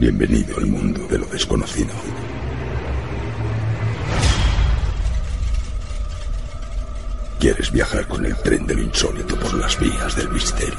Bienvenido al mundo de lo desconocido. ¿Quieres viajar con el tren de lo insólito por las vías del misterio?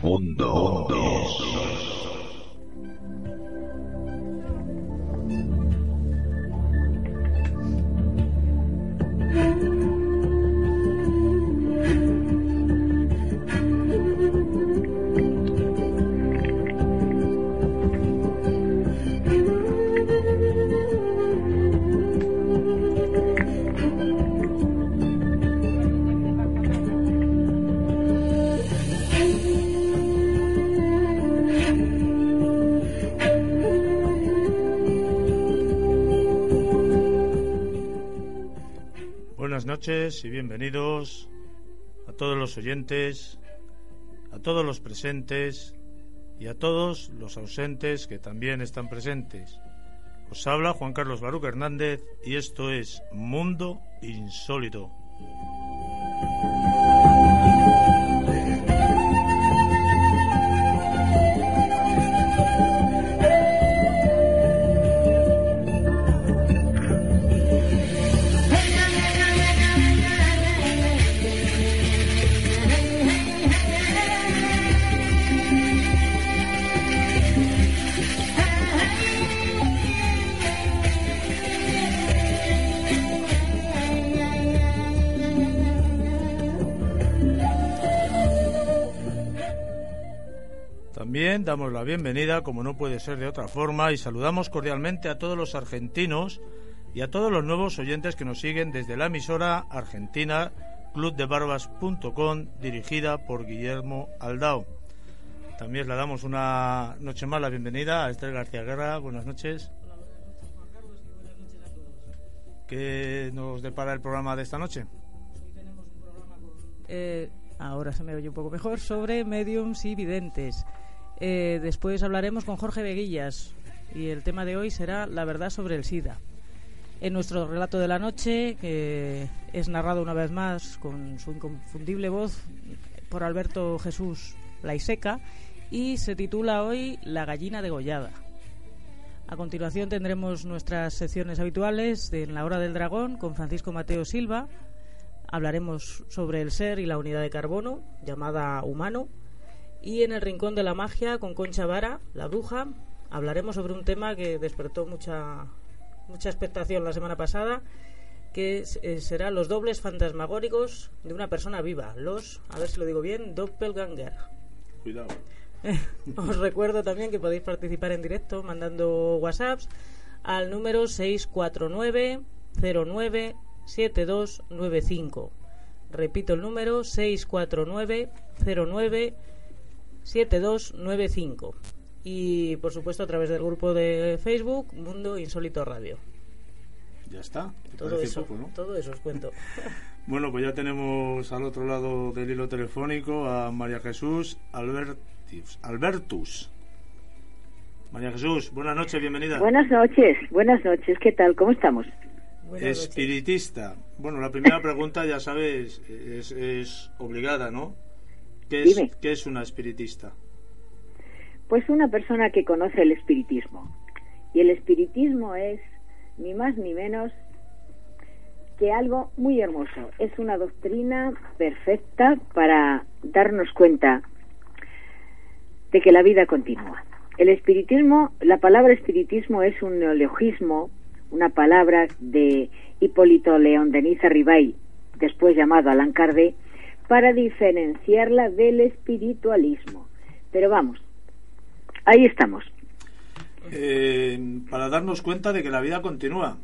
Mundo. Noches y bienvenidos a todos los oyentes, a todos los presentes y a todos los ausentes que también están presentes. Os habla Juan Carlos Baruch Hernández y esto es Mundo Insólito. También damos la bienvenida, como no puede ser de otra forma, y saludamos cordialmente a todos los argentinos y a todos los nuevos oyentes que nos siguen desde la emisora argentina clubdebarbas.com dirigida por Guillermo Aldao. También le damos una noche más la bienvenida a Esther García Guerra. Buenas noches. ¿Qué nos depara el programa de esta noche? Eh, ahora se me oye un poco mejor, sobre mediums y videntes. Eh, después hablaremos con Jorge Veguillas y el tema de hoy será la verdad sobre el SIDA. En nuestro relato de la noche, que es narrado una vez más con su inconfundible voz por Alberto Jesús Laiseca y se titula hoy La gallina degollada. A continuación tendremos nuestras secciones habituales de En la hora del dragón con Francisco Mateo Silva. Hablaremos sobre el ser y la unidad de carbono, llamada humano. Y en el Rincón de la Magia con Concha Vara, la bruja, hablaremos sobre un tema que despertó mucha, mucha expectación la semana pasada, que eh, será los dobles fantasmagóricos de una persona viva. Los, a ver si lo digo bien, doppelganger. Cuidado. Os recuerdo también que podéis participar en directo mandando WhatsApps al número 649 09 7295. Repito el número 649 09 7295. Y por supuesto a través del grupo de Facebook Mundo Insólito Radio. Ya está. Todo eso, todo eso os cuento. Bueno, pues ya tenemos al otro lado del hilo telefónico a María Jesús Albertus. Albertus. María Jesús, buenas noches, bienvenida. Buenas noches, buenas noches, ¿qué tal? ¿Cómo estamos? Buenas noches. Espiritista. Bueno, la primera pregunta, ya sabes, es, es obligada, ¿no? ¿Qué es, Dime. ¿Qué es una espiritista? Pues una persona que conoce el espiritismo. Y el espiritismo es ni más ni menos que algo muy hermoso. Es una doctrina perfecta para darnos cuenta de que la vida continúa. El espiritismo, la palabra espiritismo es un neologismo, una palabra de Hipólito León de Niza Ribay, después llamado Allan Kardec, para diferenciarla del espiritualismo. Pero vamos, ahí estamos. eh, para darnos cuenta de que la vida continúa.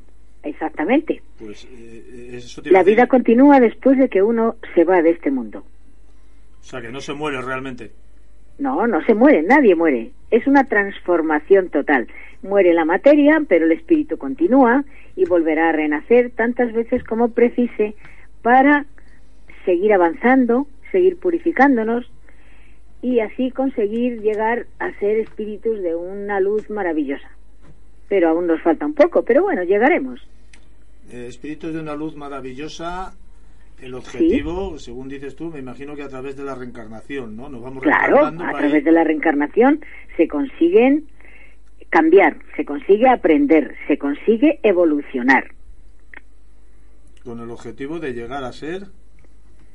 Exactamente. Pues, eh, eso la vida continúa después de que uno se va de este mundo. O sea, que no se muere realmente. No, no se muere, nadie muere. Es una transformación total. Muere la materia, pero el espíritu continúa y volverá a renacer tantas veces como precise para seguir avanzando, seguir purificándonos y así conseguir llegar a ser espíritus de una luz maravillosa. Pero aún nos falta un poco, pero bueno, llegaremos. Eh, espíritus de una luz maravillosa, el objetivo, según dices tú, me imagino que a través de la reencarnación, ¿no? Nos vamos claro, a través de la reencarnación se consiguen cambiar, se consigue aprender, se consigue evolucionar. Con el objetivo de llegar a ser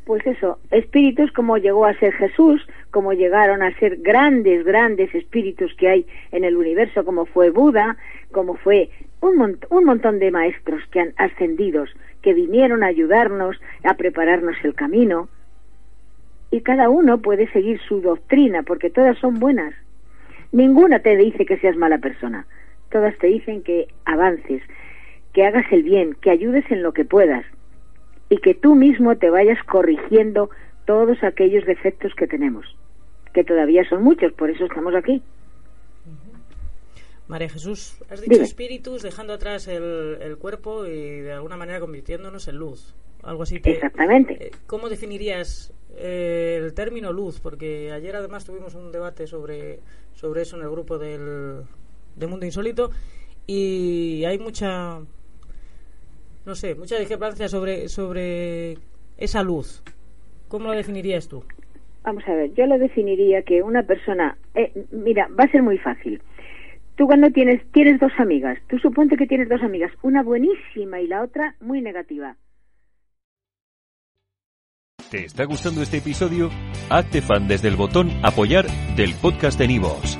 pues eso, espíritus como llegó a ser Jesús, como llegaron a ser grandes, grandes espíritus que hay en el universo, como fue Buda, como fue un, un montón de maestros que han ascendidos, que vinieron a ayudarnos, a prepararnos el camino. Y cada uno puede seguir su doctrina, porque todas son buenas. Ninguna te dice que seas mala persona. Todas te dicen que avances, que hagas el bien, que ayudes en lo que puedas y que tú mismo te vayas corrigiendo todos aquellos defectos que tenemos, que todavía son muchos, por eso estamos aquí. María Jesús, has dicho espíritus dejando atrás el, cuerpo y de alguna manera convirtiéndonos en luz. Algo así. Exactamente. Eh, ¿Cómo definirías eh, el término luz? Porque ayer además tuvimos un debate sobre, sobre eso en el grupo del, de Mundo Insólito y hay mucha no sé, mucha discrepancia sobre, sobre esa luz. ¿Cómo lo definirías tú? Vamos a ver, yo lo definiría que una persona, eh, mira, va a ser muy fácil. Tú cuando tienes, tienes dos amigas, tú suponte que tienes dos amigas, una buenísima y la otra muy negativa. ¿Te está gustando este episodio? Hazte fan desde el botón apoyar del podcast de Nivos.